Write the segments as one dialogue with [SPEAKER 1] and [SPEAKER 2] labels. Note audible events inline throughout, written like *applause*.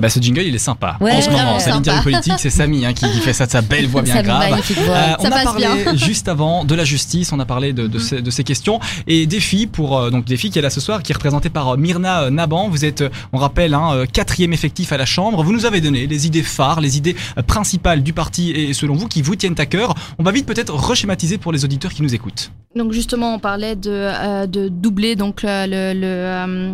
[SPEAKER 1] Ah bah ce jingle il est sympa.
[SPEAKER 2] Ouais,
[SPEAKER 1] en ce moment, c'est
[SPEAKER 2] sympa.
[SPEAKER 1] politique, c'est Samy hein, qui, qui fait ça de sa belle voix *laughs* bien grave.
[SPEAKER 2] voix.
[SPEAKER 1] Euh, on
[SPEAKER 3] Ça
[SPEAKER 1] a
[SPEAKER 3] passe
[SPEAKER 1] parlé
[SPEAKER 3] bien. *laughs*
[SPEAKER 1] juste avant de la justice, on a parlé de, de,
[SPEAKER 2] Mhm.
[SPEAKER 1] ces, de ces questions et Défi pour euh, donc Défi qui est là ce soir, qui est représenté par euh, Myrna Naban. Vous êtes, on rappelle, hein, quatrième effectif à la Chambre. Vous nous avez donné les idées phares, les idées principales du parti et selon vous qui vous tiennent à cœur. On va vite peut-être reschématiser pour les auditeurs qui nous écoutent.
[SPEAKER 3] Donc justement, on parlait de, euh, de doubler donc euh, le le, euh,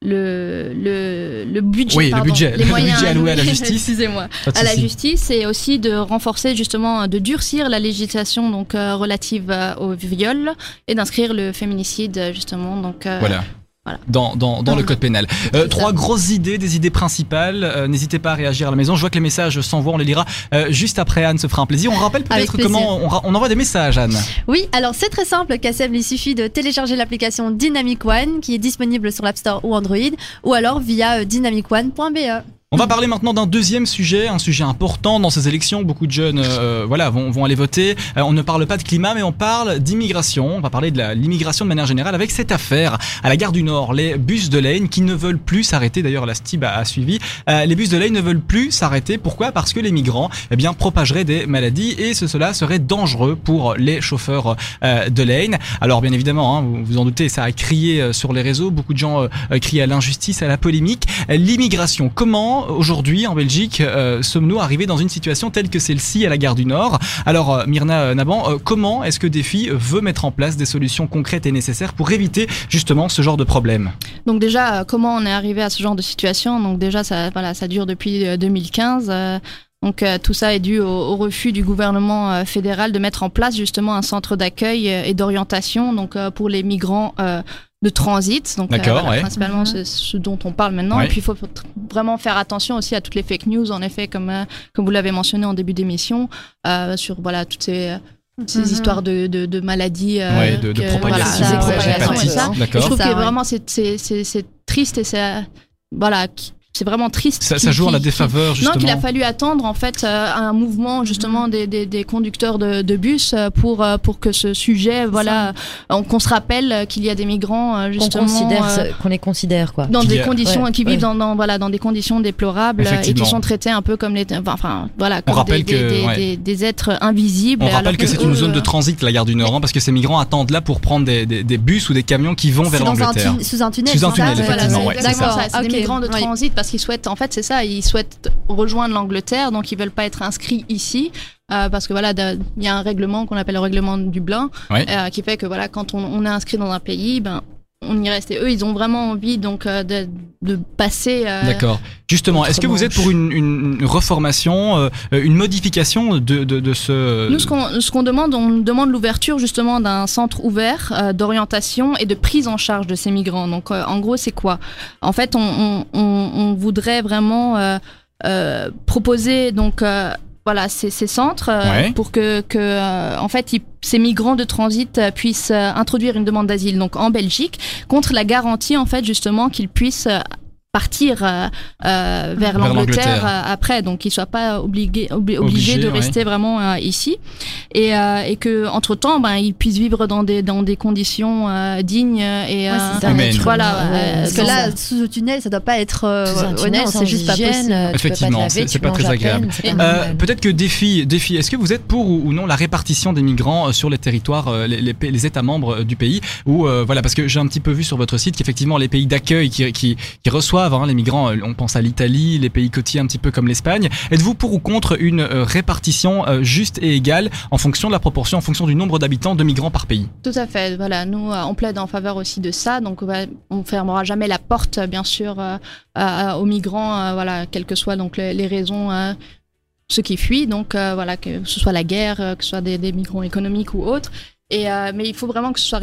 [SPEAKER 3] le, le, le budget,
[SPEAKER 1] Oui, le
[SPEAKER 3] pardon,
[SPEAKER 1] budget,
[SPEAKER 3] les
[SPEAKER 1] le
[SPEAKER 3] moyens
[SPEAKER 1] budget alloué à la justice. *laughs*
[SPEAKER 3] Excusez-moi, à la justice et aussi de renforcer justement, de durcir la législation donc euh, relative euh, au viol et d'inscrire le féminicide justement. Donc euh,
[SPEAKER 1] Voilà.
[SPEAKER 3] Voilà.
[SPEAKER 1] Dans, dans, dans le code pénal. *laughs* Euh, trois grosses idées, des idées principales. Euh, N'hésitez pas à réagir à la maison. Je vois que les messages s'envoient, on les lira euh, juste après. Anne se fera un plaisir. On rappelle peut-être comment on, envoie des messages, Anne.
[SPEAKER 2] Oui, alors c'est très simple, Kassem, il suffit de télécharger l'application Dynamic One qui est disponible sur l'App Store ou Android ou alors via dynamicone.be.
[SPEAKER 1] On va parler maintenant d'un deuxième sujet, un sujet important dans ces élections. Beaucoup de jeunes, euh, voilà, vont, vont aller voter. Euh, on ne parle pas de climat, mais on parle d'immigration. On va parler de l'immigration de manière générale avec cette affaire à la gare du Nord. Les bus de Lane qui ne veulent plus s'arrêter. D'ailleurs, la STIB a, suivi. Euh, les bus de Lane ne veulent plus s'arrêter. Pourquoi? Parce que les migrants, eh bien, propageraient des maladies et ce, cela serait dangereux pour les chauffeurs euh, de Lane. Alors, bien évidemment, hein, vous vous en doutez, ça a crié euh, sur les réseaux. Beaucoup de gens crient à l'injustice, à la polémique. L'immigration, comment aujourd'hui en Belgique euh, sommes-nous arrivés dans une situation telle que celle-ci à la gare du Nord? Alors euh, Myrna Naban, euh, comment est-ce que Défi veut mettre en place des solutions concrètes et nécessaires pour éviter justement ce genre de problème?
[SPEAKER 3] Donc déjà, euh, comment on est arrivé à ce genre de situation? Donc déjà, ça, voilà, ça dure depuis euh, 2015. euh, donc tout ça est dû au, refus du gouvernement fédéral de mettre en place justement un centre d'accueil et d'orientation donc pour les migrants de transit. Donc euh,
[SPEAKER 1] ouais.
[SPEAKER 3] principalement
[SPEAKER 2] Mhm.
[SPEAKER 3] c'est ce dont on parle maintenant.
[SPEAKER 1] Ouais.
[SPEAKER 3] Et puis il faut vraiment faire attention aussi à toutes les fake news en effet comme euh, comme vous l'avez mentionné en début d'émission euh, sur voilà toutes ces ces
[SPEAKER 2] Mhm.
[SPEAKER 3] histoires de, de, de maladies euh,
[SPEAKER 1] Ouais, de, de
[SPEAKER 3] que-
[SPEAKER 1] propagation,
[SPEAKER 3] voilà,
[SPEAKER 2] ça,
[SPEAKER 3] de
[SPEAKER 2] ouais,
[SPEAKER 3] propagation et ça. Je trouve
[SPEAKER 2] Ça,
[SPEAKER 3] que
[SPEAKER 2] ouais.
[SPEAKER 3] vraiment c'est c'est c'est c'est triste et c'est voilà qui- c'est vraiment triste.
[SPEAKER 1] Ça, joue en la défaveur justement.
[SPEAKER 3] Non, qu'il a fallu attendre en fait euh, un mouvement justement des, des, des conducteurs de, de bus euh, pour euh, pour que ce sujet voilà on- qu'on se rappelle qu'il y a des migrants
[SPEAKER 4] qu'on
[SPEAKER 3] justement euh,
[SPEAKER 4] qu'on les considère quoi.
[SPEAKER 3] dans des
[SPEAKER 1] a-
[SPEAKER 3] conditions
[SPEAKER 4] Ouais,
[SPEAKER 3] qui
[SPEAKER 4] ouais.
[SPEAKER 3] vivent dans, dans voilà dans des conditions déplorables et qui sont traités un peu comme les enfin, voilà comme
[SPEAKER 1] rappelle
[SPEAKER 3] des,
[SPEAKER 1] que,
[SPEAKER 3] des,
[SPEAKER 1] ouais.
[SPEAKER 3] des, des êtres invisibles
[SPEAKER 1] On rappelle que c'est une zone de transit, la gare du Nord, hein, parce que ces migrants attendent là pour prendre des, des, des bus ou des camions qui vont vers l'Angleterre.
[SPEAKER 2] sous un tunnel.
[SPEAKER 1] Sous un tunnel, effectivement,
[SPEAKER 3] c'est
[SPEAKER 1] ouais, c'est
[SPEAKER 3] des migrants de transit parce qu'ils souhaitent, en fait, c'est ça, ils souhaitent rejoindre l'Angleterre, donc ils veulent pas être inscrits ici. euh, parce que voilà, il y a un règlement qu'on appelle le règlement de Dublin, euh, qui fait que voilà, quand on, on est inscrit dans un pays, ben on y reste. Et eux, ils ont vraiment envie donc euh, de, de passer. euh,
[SPEAKER 1] D'accord. Justement, est-ce que vous êtes pour une, reformation, euh, une modification de, de, de ce...
[SPEAKER 3] Nous, ce qu'on ce qu'on demande, on demande l'ouverture justement d'un centre ouvert euh, d'orientation et de prise en charge de ces migrants. Donc, en gros, c'est quoi? En fait, on, on, on, on voudrait vraiment proposer donc voilà ces, ces centres euh,
[SPEAKER 1] Ouais.
[SPEAKER 3] pour que, que euh, en fait ils- ces migrants de transit euh, puissent introduire une demande d'asile donc en Belgique contre la garantie en fait justement qu'ils puissent partir euh, euh, vers,
[SPEAKER 1] Vers l'Angleterre.
[SPEAKER 3] euh, après, donc qu'ils soient pas obligés, obli- obligés
[SPEAKER 1] Obligés,
[SPEAKER 3] de
[SPEAKER 1] ouais.
[SPEAKER 3] rester vraiment euh, ici, et, euh, et que entre temps, ben, ils puissent vivre dans des dans des conditions euh, dignes et
[SPEAKER 2] Ouais,
[SPEAKER 3] euh,
[SPEAKER 2] ça.
[SPEAKER 3] Voilà.
[SPEAKER 4] Ouais,
[SPEAKER 3] euh,
[SPEAKER 2] Parce que là, sous le tunnel, ça doit pas être. euh,
[SPEAKER 4] Sous un
[SPEAKER 2] ouais, c'est juste pas
[SPEAKER 4] hygiène,
[SPEAKER 2] possible.
[SPEAKER 4] euh,
[SPEAKER 1] Effectivement, c'est- pas très agréable. Euh. Peut-être que défi, défi. Est-ce que vous êtes pour ou, non la répartition des migrants sur les territoires, les, les, les États membres du pays? Ou euh, voilà, parce que j'ai un petit peu vu sur votre site qu'effectivement les pays d'accueil qui, qui, qui reçoivent hein, les migrants, euh, on pense à l'Italie, les pays côtiers un petit peu comme l'Espagne. Êtes-vous pour ou contre une euh, répartition euh, juste et égale en fonction de la proportion, en fonction du nombre d'habitants de migrants par pays?
[SPEAKER 3] Tout à fait. Voilà, nous on plaide en faveur aussi de ça. Donc on on fermera jamais la porte, bien sûr, aux migrants. voilà, quelles que soient donc les, raisons. ceux qui fuient, donc voilà, que ce soit la guerre, que ce soit des, migrants économiques ou autres. Et mais il faut vraiment que ce soit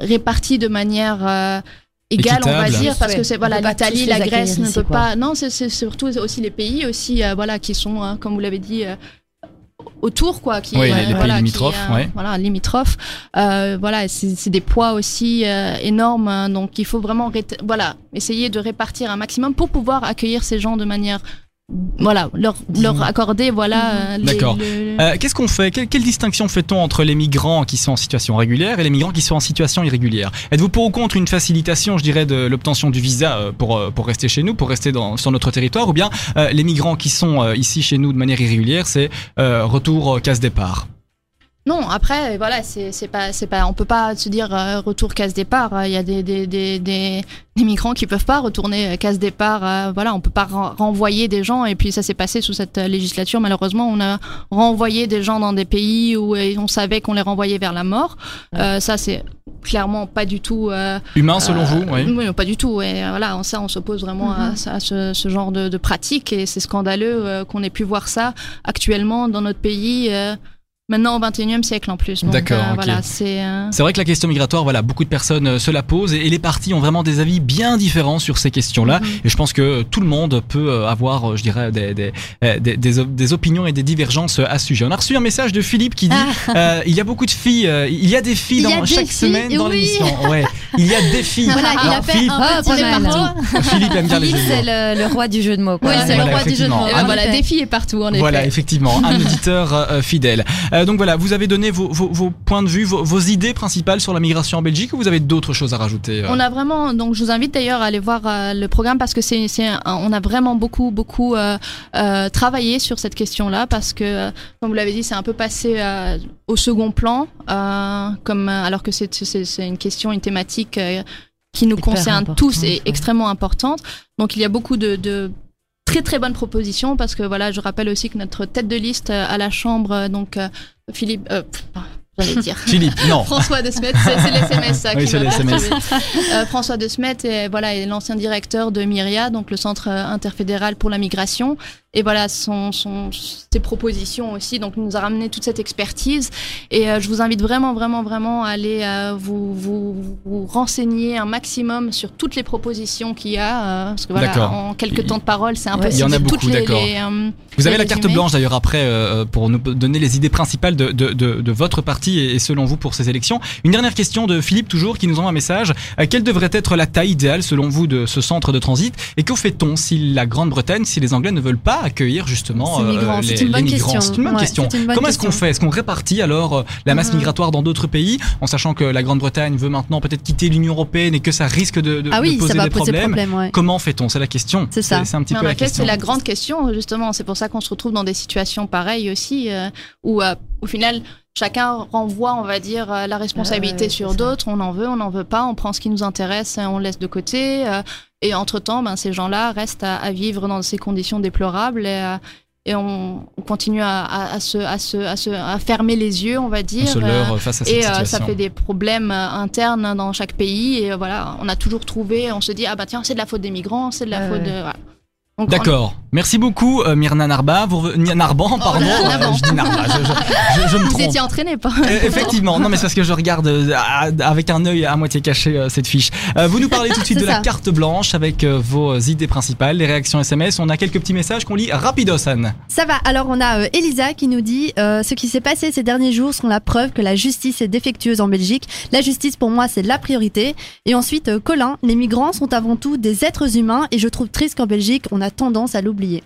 [SPEAKER 3] réparti de manière égale, on va dire, parce que c'est voilà l'Italie, la Grèce ne peut
[SPEAKER 4] quoi.
[SPEAKER 3] pas. Non, c'est c'est surtout aussi les pays aussi, euh, voilà, qui sont, euh, comme vous l'avez dit. euh, autour quoi qui
[SPEAKER 1] Oui, les-
[SPEAKER 3] euh,
[SPEAKER 1] les pays
[SPEAKER 3] voilà, qui,
[SPEAKER 1] limitrophes,
[SPEAKER 3] euh,
[SPEAKER 1] ouais.
[SPEAKER 3] voilà limitrophes euh, voilà c'est c'est des poids aussi euh, énormes hein, donc il faut vraiment voilà essayer de répartir un maximum pour pouvoir accueillir ces gens de manière voilà, leur, leur accorder, voilà. euh,
[SPEAKER 1] D'accord.
[SPEAKER 3] le-
[SPEAKER 1] Euh, Qu'est-ce qu'on fait? Quelle, quelle distinction fait-on entre les migrants qui sont en situation régulière et les migrants qui sont en situation irrégulière? Êtes-vous pour ou contre une facilitation, je dirais, de l'obtention du visa euh, pour, euh, pour rester chez nous, pour rester dans, sur notre territoire? Ou bien euh, les migrants qui sont euh, ici chez nous de manière irrégulière, c'est euh, retour euh, casse-départ
[SPEAKER 3] Non, après, voilà, c'est c'est pas, c'est pas, on peut pas se dire euh, retour casse départ. Il y a des, des, des, des, des migrants qui peuvent pas retourner euh, casse départ. euh, voilà, on peut pas ren- renvoyer des gens. Et puis ça s'est passé sous cette euh, législature. Malheureusement, on a renvoyé des gens dans des pays où on savait qu'on les renvoyait vers la mort. Euh, ça, c'est clairement pas du tout. euh,
[SPEAKER 1] Humain, selon
[SPEAKER 3] euh,
[SPEAKER 1] vous oui.
[SPEAKER 3] non, pas du tout. Et voilà, en ça, on s'oppose vraiment à, à ce, ce genre de, de pratique et c'est scandaleux euh, qu'on ait pu voir ça actuellement dans notre pays. Maintenant au 21e siècle en plus.
[SPEAKER 1] D'accord,
[SPEAKER 3] euh,
[SPEAKER 1] ok.
[SPEAKER 3] Voilà, c'est. euh,
[SPEAKER 1] C'est vrai que la question migratoire, voilà, beaucoup de personnes euh, se la posent et, et les partis ont vraiment des avis bien différents sur ces questions-là.
[SPEAKER 3] Mhm.
[SPEAKER 1] Et je pense que tout le monde peut euh, avoir, euh, je dirais, des, des, des, des op- des opinions et des divergences à ce sujet. On a reçu un message de Philippe qui dit euh, il y a beaucoup de filles, euh, il y a des filles dans chaque
[SPEAKER 2] filles,
[SPEAKER 1] semaine dans
[SPEAKER 2] oui.
[SPEAKER 1] l'émission. Ouais, *laughs* il y a des filles.
[SPEAKER 2] Voilà, il a fait
[SPEAKER 1] Philippe,
[SPEAKER 2] un
[SPEAKER 4] Ah,
[SPEAKER 2] petit
[SPEAKER 4] mal.
[SPEAKER 2] réparto.
[SPEAKER 1] Philippe aime bien les
[SPEAKER 4] Philippe,
[SPEAKER 1] jeux de
[SPEAKER 4] c'est
[SPEAKER 1] mots.
[SPEAKER 4] le, le roi du jeu de mots. Quoi.
[SPEAKER 2] Oui, c'est le
[SPEAKER 1] Voilà,
[SPEAKER 2] roi du jeu de mots.
[SPEAKER 3] et ben voilà, des filles est partout en effet.
[SPEAKER 1] Voilà, effectivement, un *laughs* auditeur euh, fidèle. Euh, donc voilà, vous avez donné vos, vos, vos points de vue, vos, vos idées principales sur la migration en Belgique ou vous avez d'autres choses à rajouter euh
[SPEAKER 3] On a vraiment, donc je vous invite d'ailleurs à aller voir euh, le programme parce que c'est, c'est, on a vraiment beaucoup, beaucoup euh, euh, travaillé sur cette question-là parce que, euh, comme vous l'avez dit, c'est un peu passé euh, au second plan, euh, comme alors que c'est, c'est, c'est une question, une thématique euh, qui nous
[SPEAKER 4] Hyper
[SPEAKER 3] concerne tous
[SPEAKER 4] ouais.
[SPEAKER 3] extrêmement importante. Donc il y a beaucoup de, de très très bonnes propositions parce que voilà, je rappelle aussi que notre tête de liste euh, à la Chambre, euh, donc Philippe, euh, j'allais dire. *laughs*
[SPEAKER 1] Philippe, non. *laughs*
[SPEAKER 3] François de Smet, c'est l'SMS ça
[SPEAKER 1] Oui, SMS.
[SPEAKER 3] Euh, François de Smet est, voilà, est l'ancien directeur de MIRIA, donc le Centre interfédéral pour la migration. Et voilà, son, son, ses propositions aussi. Donc, il nous a ramené toute cette expertise. Et euh, je vous invite vraiment, vraiment, vraiment à aller euh, vous, vous, vous renseigner un maximum sur toutes les propositions qu'il y a. euh, parce que voilà, en quelques temps de parole, c'est impossible.
[SPEAKER 1] Il y en a beaucoup, d'accord.
[SPEAKER 3] euh,
[SPEAKER 1] Vous avez la carte blanche d'ailleurs après euh, pour nous donner les idées principales de, de, de, de votre parti et, et selon vous pour ces élections. Une dernière question de Philippe toujours qui nous envoie un message. Euh, quelle devrait être la taille idéale selon vous de ce centre de transit? Et que fait-on si la Grande-Bretagne, si les Anglais ne veulent pas accueillir justement
[SPEAKER 2] Ces
[SPEAKER 1] euh,
[SPEAKER 2] migrants,
[SPEAKER 1] les,
[SPEAKER 2] c'est une
[SPEAKER 1] les
[SPEAKER 2] bonne
[SPEAKER 1] migrants
[SPEAKER 2] question.
[SPEAKER 1] C'est une bonne
[SPEAKER 2] Ouais,
[SPEAKER 1] question.
[SPEAKER 2] c'est une bonne
[SPEAKER 1] Comment est-ce qu'on fait? Est-ce qu'on répartit alors euh, la masse
[SPEAKER 2] Mhm.
[SPEAKER 1] migratoire dans d'autres pays en sachant que la Grande-Bretagne veut maintenant peut-être quitter l'Union européenne et que ça risque de, de-
[SPEAKER 2] Ah
[SPEAKER 1] de
[SPEAKER 2] oui,
[SPEAKER 1] poser
[SPEAKER 2] ça va
[SPEAKER 1] des
[SPEAKER 2] poser
[SPEAKER 1] problèmes?
[SPEAKER 2] ouais.
[SPEAKER 1] Comment fait-on? C'est la question.
[SPEAKER 2] C'est ça.
[SPEAKER 1] C'est un petit
[SPEAKER 3] Mais
[SPEAKER 1] peu la question.
[SPEAKER 3] c'est la grande question, justement. C'est pour ça qu'on se retrouve dans des situations pareilles aussi, euh, où euh, au final, chacun renvoie, on va dire, euh, la responsabilité
[SPEAKER 4] ouais,
[SPEAKER 3] sur d'autres. On en veut, on n'en veut pas. On prend ce qui nous intéresse, et on le laisse de côté. euh, et entre-temps, ben, ces gens-là restent à, à vivre dans ces conditions déplorables. Et, euh, et on, on continue à, à, à se, à, se, à, se, à fermer les yeux, on va
[SPEAKER 1] On
[SPEAKER 3] dire.
[SPEAKER 1] se leurre face à cette
[SPEAKER 3] et
[SPEAKER 1] situation.
[SPEAKER 3] ça fait des problèmes internes dans chaque pays. Et voilà, on a toujours trouvé, on se dit, ah bah tiens, c'est de la faute des migrants, c'est de la
[SPEAKER 4] Ouais,
[SPEAKER 3] faute de. Voilà.
[SPEAKER 1] D'accord. Merci beaucoup, euh, Myrna Narba. Vous Narban, pardon.
[SPEAKER 3] là,
[SPEAKER 1] Euh, je dis Narba. Je, je- je- je me
[SPEAKER 3] Vous
[SPEAKER 1] trompe.
[SPEAKER 3] étiez entraîné, pas
[SPEAKER 1] Euh, Effectivement, non mais c'est parce que je regarde euh, avec un œil à moitié caché cette fiche. Vous nous parlez tout de *laughs* suite de la carte blanche avec vos idées principales, les réactions SMS. On a quelques petits messages qu'on lit rapidos, Anne.
[SPEAKER 2] Ça va. Alors on a Elisa qui nous dit ce qui s'est passé ces derniers jours sont la preuve que la justice est défectueuse en Belgique. La justice pour moi c'est la priorité. Et ensuite Colin, les migrants sont avant tout des êtres humains et je trouve triste qu'en Belgique on a tendance à l'oublier oublié.